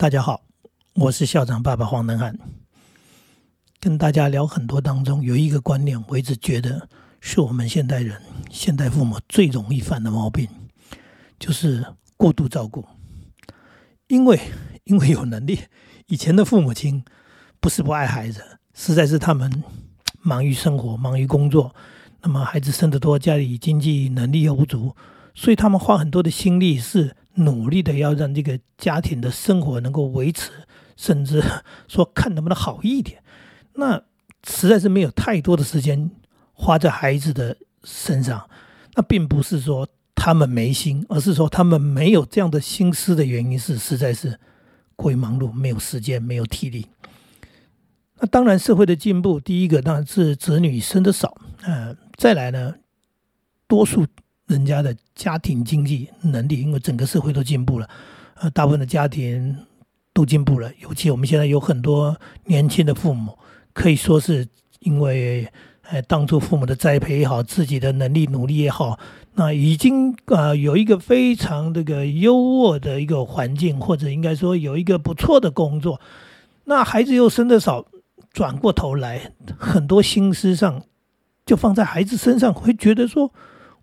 大家好，我是校长爸爸黄能汉，跟大家聊很多当中有一个观念，我一直觉得是我们现代人、现代父母最容易犯的毛病，就是过度照顾。因为因为有能力，以前的父母亲不是不爱孩子，实在是他们忙于生活、忙于工作，那么孩子生得多，家里经济能力又不足，所以他们花很多的心力是。努力的要让这个家庭的生活能够维持，甚至 说看能不能好一点，那实在是没有太多的时间花在孩子的身上。那并不是说他们没心，而是说他们没有这样的心思的原因是实在是过于忙碌，没有时间，没有体力。那当然，社会的进步，第一个当然是子女生的少，呃，再来呢，多数。人家的家庭经济能力，因为整个社会都进步了，呃，大部分的家庭都进步了。尤其我们现在有很多年轻的父母，可以说是因为，呃，当初父母的栽培也好，自己的能力努力也好，那已经啊有一个非常这个优渥的一个环境，或者应该说有一个不错的工作。那孩子又生的少，转过头来，很多心思上就放在孩子身上，会觉得说。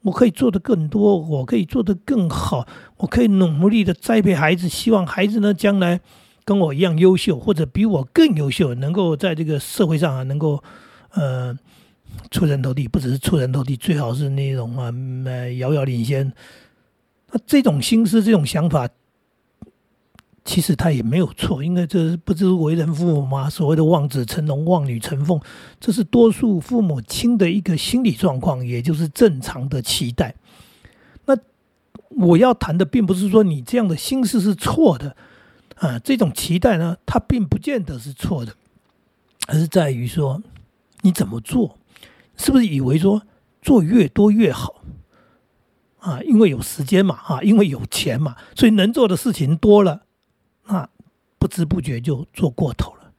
我可以做的更多，我可以做的更好，我可以努力的栽培孩子，希望孩子呢将来跟我一样优秀，或者比我更优秀，能够在这个社会上啊能够呃出人头地，不只是出人头地，最好是那种啊呃遥遥领先。那这种心思，这种想法。其实他也没有错，因为这不是为人父母吗？所谓的望子成龙、望女成凤，这是多数父母亲的一个心理状况，也就是正常的期待。那我要谈的并不是说你这样的心思是错的啊，这种期待呢，它并不见得是错的，而是在于说你怎么做，是不是以为说做越多越好啊？因为有时间嘛，啊，因为有钱嘛，所以能做的事情多了。不知不觉就做过头了。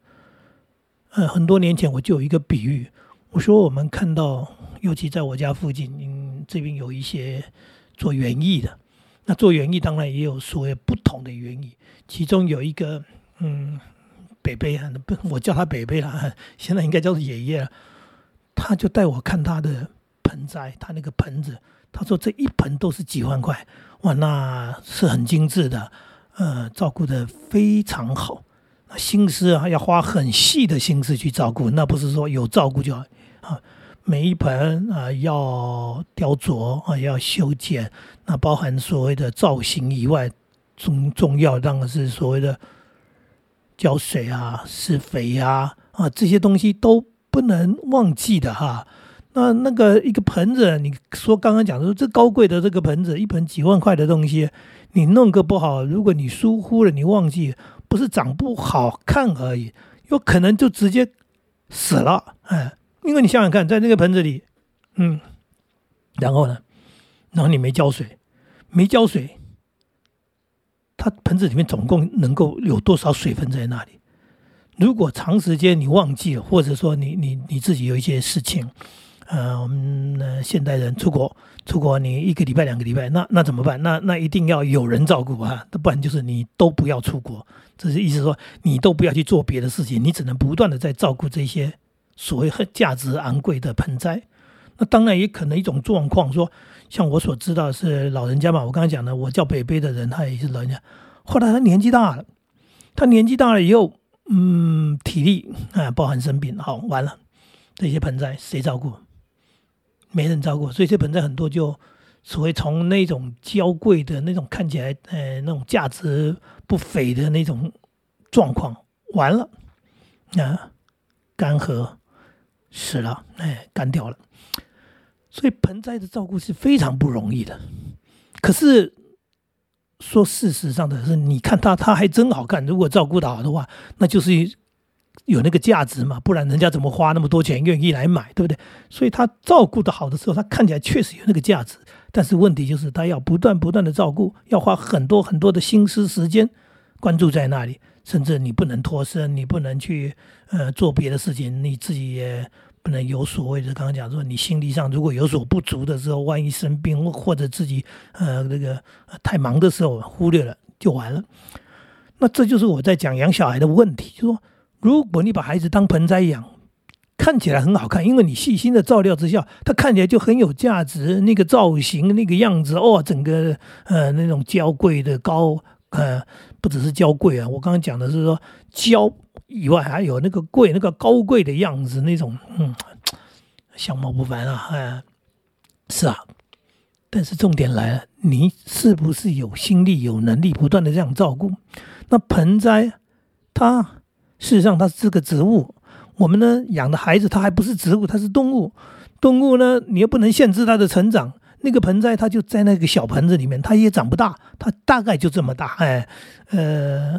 呃，很多年前我就有一个比喻，我说我们看到，尤其在我家附近，嗯，这边有一些做园艺的。那做园艺当然也有所谓不同的园艺，其中有一个，嗯，北北啊，不，我叫他北北了，现在应该叫做爷爷了。他就带我看他的盆栽，他那个盆子，他说这一盆都是几万块，哇，那是很精致的。呃，照顾的非常好，心思啊要花很细的心思去照顾，那不是说有照顾就好啊。每一盆啊要雕琢啊要修剪，那包含所谓的造型以外，重重要当然是所谓的浇水啊、施肥呀啊这些东西都不能忘记的哈。那那个一个盆子，你说刚刚讲的说这高贵的这个盆子，一盆几万块的东西。你弄个不好，如果你疏忽了，你忘记，不是长不好看而已，有可能就直接死了。哎，因为你想想看，在那个盆子里，嗯，然后呢，然后你没浇水，没浇水，它盆子里面总共能够有多少水分在那里？如果长时间你忘记了，或者说你你你自己有一些事情。呃，我们现代人出国，出国你一个礼拜、两个礼拜，那那怎么办？那那一定要有人照顾啊，不然就是你都不要出国。这是意思说，你都不要去做别的事情，你只能不断的在照顾这些所谓很价值昂贵的盆栽。那当然也可能一种状况，说像我所知道是老人家嘛，我刚才讲的，我叫北北的人，他也是老人家。后来他年纪大了，他年纪大了以后，嗯，体力啊，包含生病，好完了，这些盆栽谁照顾？没人照顾，所以这盆栽很多就所谓从那种娇贵的那种看起来，呃，那种价值不菲的那种状况，完了啊，干涸死了，哎，干掉了。所以盆栽的照顾是非常不容易的。可是说事实上的是，你看它，它还真好看。如果照顾的好的话，那就是。有那个价值嘛？不然人家怎么花那么多钱愿意来买，对不对？所以他照顾的好的时候，他看起来确实有那个价值。但是问题就是他要不断不断的照顾，要花很多很多的心思时间关注在那里，甚至你不能脱身，你不能去呃做别的事情，你自己也不能有所谓的。刚刚讲说，你心理上如果有所不足的时候，万一生病或者自己呃那个太忙的时候忽略了就完了。那这就是我在讲养小孩的问题，就说如果你把孩子当盆栽养，看起来很好看，因为你细心的照料之下，它看起来就很有价值，那个造型、那个样子，哦，整个呃那种娇贵的高，呃，不只是娇贵啊，我刚刚讲的是说娇以外还有那个贵、那个高贵的样子，那种嗯，相貌不凡啊，哎，是啊。但是重点来了，你是不是有心力、有能力不断的这样照顾？那盆栽，它事实上它是个植物，我们呢养的孩子它还不是植物，它是动物。动物呢，你又不能限制它的成长。那个盆栽它就在那个小盆子里面，它也长不大，它大概就这么大。哎，呃，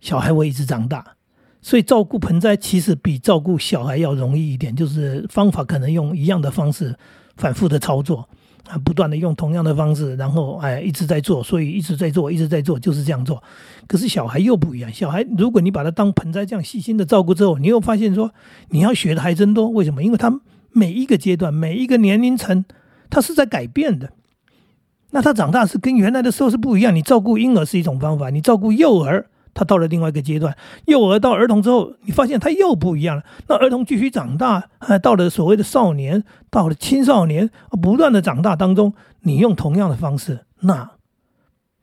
小孩会一直长大，所以照顾盆栽其实比照顾小孩要容易一点，就是方法可能用一样的方式反复的操作。啊，不断的用同样的方式，然后哎一直在做，所以一直在做，一直在做，就是这样做。可是小孩又不一样，小孩如果你把他当盆栽这样细心的照顾之后，你又发现说你要学的还真多。为什么？因为他每一个阶段、每一个年龄层，他是在改变的。那他长大是跟原来的时候是不一样。你照顾婴儿是一种方法，你照顾幼儿。他到了另外一个阶段，幼儿到儿童之后，你发现他又不一样了。那儿童继续长大，啊，到了所谓的少年，到了青少年，不断的长大当中，你用同样的方式，那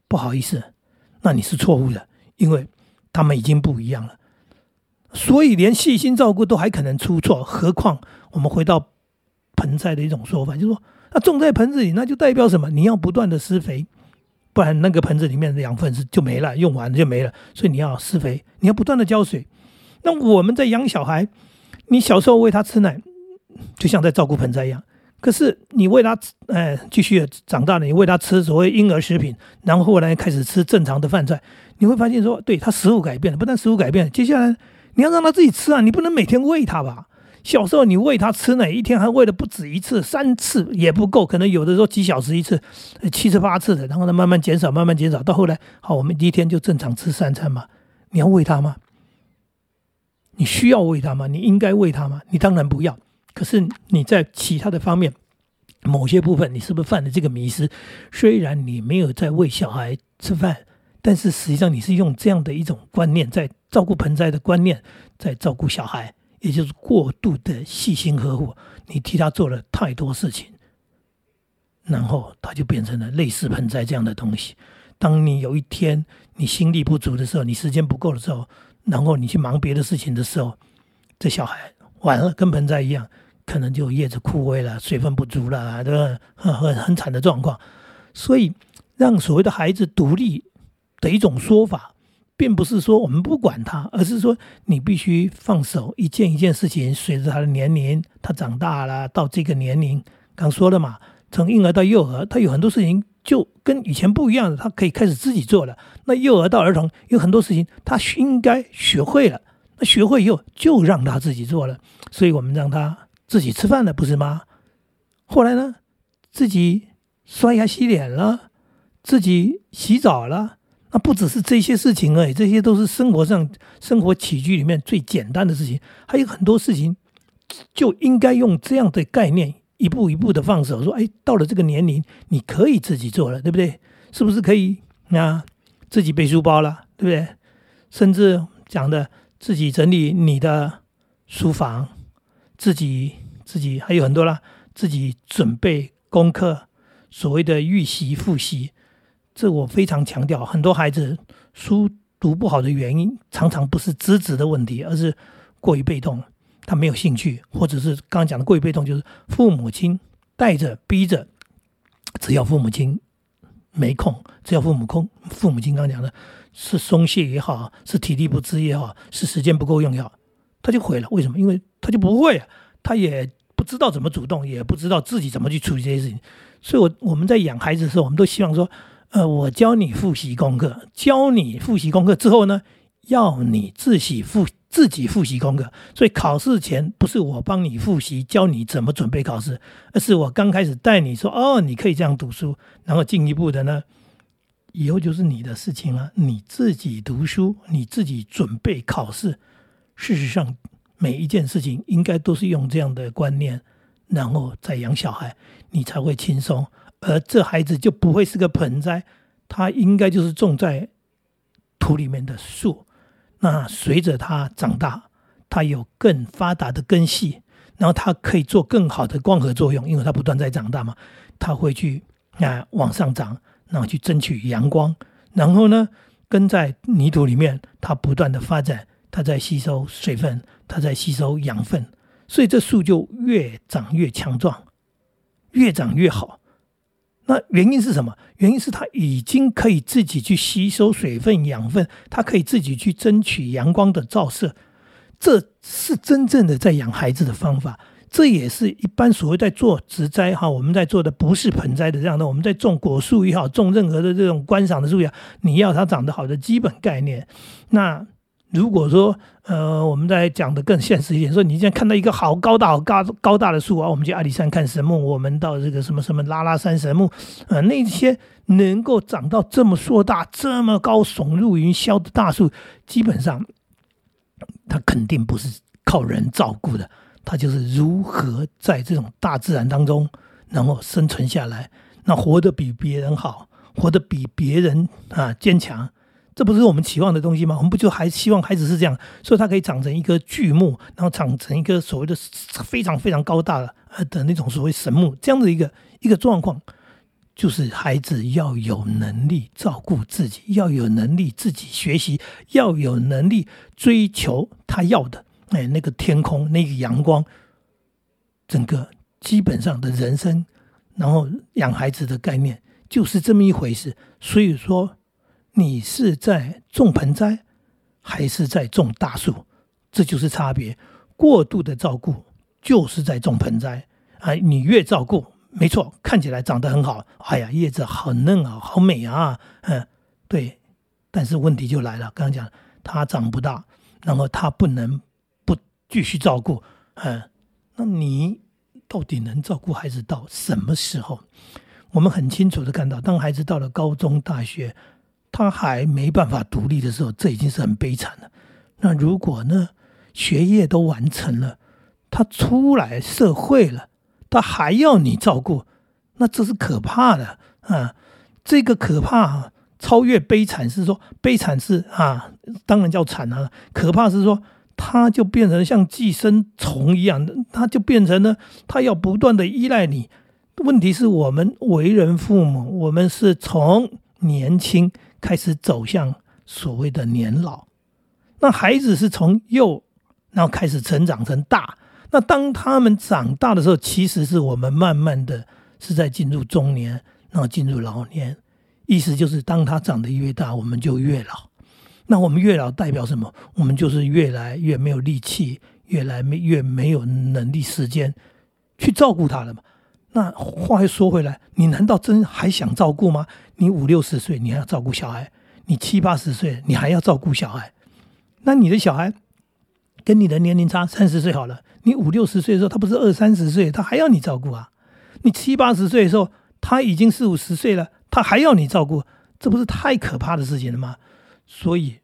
不好意思，那你是错误的，因为他们已经不一样了。所以连细心照顾都还可能出错，何况我们回到盆栽的一种说法，就是说，那种在盆子里，那就代表什么？你要不断的施肥。不然那个盆子里面的养分是就没了，用完了就没了。所以你要施肥，你要不断的浇水。那我们在养小孩，你小时候喂他吃奶，就像在照顾盆栽一样。可是你喂他，哎，继续长大了，你喂他吃所谓婴儿食品，然后后来开始吃正常的饭菜，你会发现说，对他食物改变了，不但食物改变了，接下来你要让他自己吃啊，你不能每天喂他吧。小时候你喂他吃奶，一天还喂的不止一次，三次也不够，可能有的时候几小时一次，七次八次的，然后呢慢慢减少，慢慢减少，到后来，好，我们第一天就正常吃三餐嘛。你要喂他吗？你需要喂他吗？你应该喂他吗？你当然不要。可是你在其他的方面，某些部分，你是不是犯了这个迷失？虽然你没有在喂小孩吃饭，但是实际上你是用这样的一种观念，在照顾盆栽的观念，在照顾小孩。也就是过度的细心呵护，你替他做了太多事情，然后他就变成了类似盆栽这样的东西。当你有一天你心力不足的时候，你时间不够的时候，然后你去忙别的事情的时候，这小孩完了，跟盆栽一样，可能就叶子枯萎了，水分不足了，对吧？很很很惨的状况。所以，让所谓的孩子独立的一种说法。并不是说我们不管他，而是说你必须放手，一件一件事情，随着他的年龄，他长大了，到这个年龄，刚说了嘛，从婴儿到幼儿，他有很多事情就跟以前不一样了，他可以开始自己做了。那幼儿到儿童，有很多事情他应该学会了，那学会以后就让他自己做了。所以我们让他自己吃饭了，不是吗？后来呢，自己刷牙洗脸了，自己洗澡了。那不只是这些事情而已，这些都是生活上、生活起居里面最简单的事情。还有很多事情，就应该用这样的概念，一步一步的放手，说：“哎，到了这个年龄，你可以自己做了，对不对？是不是可以啊？自己背书包了，对不对？甚至讲的自己整理你的书房，自己自己还有很多啦，自己准备功课，所谓的预习、复习。”这我非常强调，很多孩子书读不好的原因，常常不是资质的问题，而是过于被动，他没有兴趣，或者是刚刚讲的过于被动，就是父母亲带着逼着，只要父母亲没空，只要父母空，父母亲刚讲的是松懈也好，是体力不支也好，是时间不够用也好，他就毁了。为什么？因为他就不会，他也不知道怎么主动，也不知道自己怎么去处理这些事情。所以，我我们在养孩子的时候，我们都希望说。呃，我教你复习功课，教你复习功课之后呢，要你自己复自己复习功课。所以考试前不是我帮你复习，教你怎么准备考试，而是我刚开始带你说，哦，你可以这样读书，然后进一步的呢，以后就是你的事情了，你自己读书，你自己准备考试。事实上，每一件事情应该都是用这样的观念，然后再养小孩，你才会轻松。而这孩子就不会是个盆栽，他应该就是种在土里面的树，那随着它长大，它有更发达的根系，然后它可以做更好的光合作用，因为它不断在长大嘛，它会去啊往上涨，然后去争取阳光，然后呢，根在泥土里面，它不断的发展，它在吸收水分，它在吸收养分，所以这树就越长越强壮，越长越好。那原因是什么？原因是它已经可以自己去吸收水分、养分，它可以自己去争取阳光的照射。这是真正的在养孩子的方法。这也是一般所谓在做植栽哈，我们在做的不是盆栽的这样的，我们在种果树也好，种任何的这种观赏的树也好，你要它长得好的基本概念。那如果说，呃，我们在讲的更现实一点，说你现在看到一个好高大、好高高大的树啊，我们去阿里山看神木，我们到这个什么什么拉拉山神木，呃，那些能够长到这么硕大、这么高、耸入云霄的大树，基本上它肯定不是靠人照顾的，它就是如何在这种大自然当中，能够生存下来，那活得比别人好，活得比别人啊坚强。这不是我们期望的东西吗？我们不就还希望孩子是这样，所以他可以长成一个巨木，然后长成一个所谓的非常非常高大的呃的那种所谓神木，这样的一个一个状况，就是孩子要有能力照顾自己，要有能力自己学习，要有能力追求他要的，哎，那个天空，那个阳光，整个基本上的人生，然后养孩子的概念就是这么一回事。所以说。你是在种盆栽，还是在种大树？这就是差别。过度的照顾就是在种盆栽啊！你越照顾，没错，看起来长得很好。哎呀，叶子好嫩啊，好美啊，嗯，对。但是问题就来了，刚刚讲它长不大，然后它不能不继续照顾，嗯，那你到底能照顾孩子到什么时候？我们很清楚的看到，当孩子到了高中、大学。他还没办法独立的时候，这已经是很悲惨了。那如果呢，学业都完成了，他出来社会了，他还要你照顾，那这是可怕的啊！这个可怕超越悲惨是说，悲惨是啊，当然叫惨啊。可怕是说，他就变成像寄生虫一样的，他就变成了他要不断的依赖你。问题是我们为人父母，我们是从年轻。开始走向所谓的年老，那孩子是从幼，然后开始成长成大。那当他们长大的时候，其实是我们慢慢的是在进入中年，然后进入老年。意思就是，当他长得越大，我们就越老。那我们越老代表什么？我们就是越来越没有力气，越来越没有能力、时间去照顾他了嘛。那话又说回来，你难道真还想照顾吗？你五六十岁，你还要照顾小孩；你七八十岁，你还要照顾小孩。那你的小孩跟你的年龄差三十岁好了，你五六十岁的时候，他不是二三十岁，他还要你照顾啊？你七八十岁的时候，他已经四五十岁了，他还要你照顾，这不是太可怕的事情了吗？所以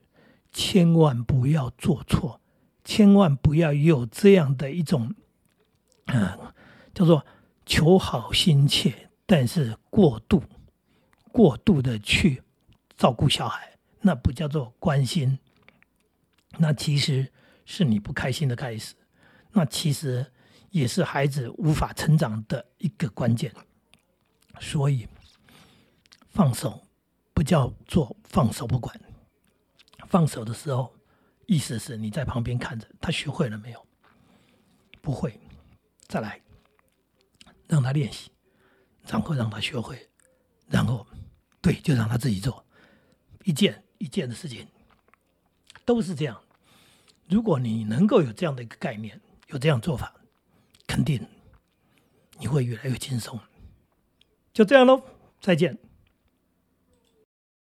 千万不要做错，千万不要有这样的一种，嗯，叫做。求好心切，但是过度、过度的去照顾小孩，那不叫做关心，那其实是你不开心的开始，那其实也是孩子无法成长的一个关键。所以，放手不叫做放手不管，放手的时候，意思是你在旁边看着他学会了没有？不会，再来。让他练习，然后让他学会，然后，对，就让他自己做，一件一件的事情，都是这样。如果你能够有这样的一个概念，有这样做法，肯定你会越来越轻松。就这样喽，再见。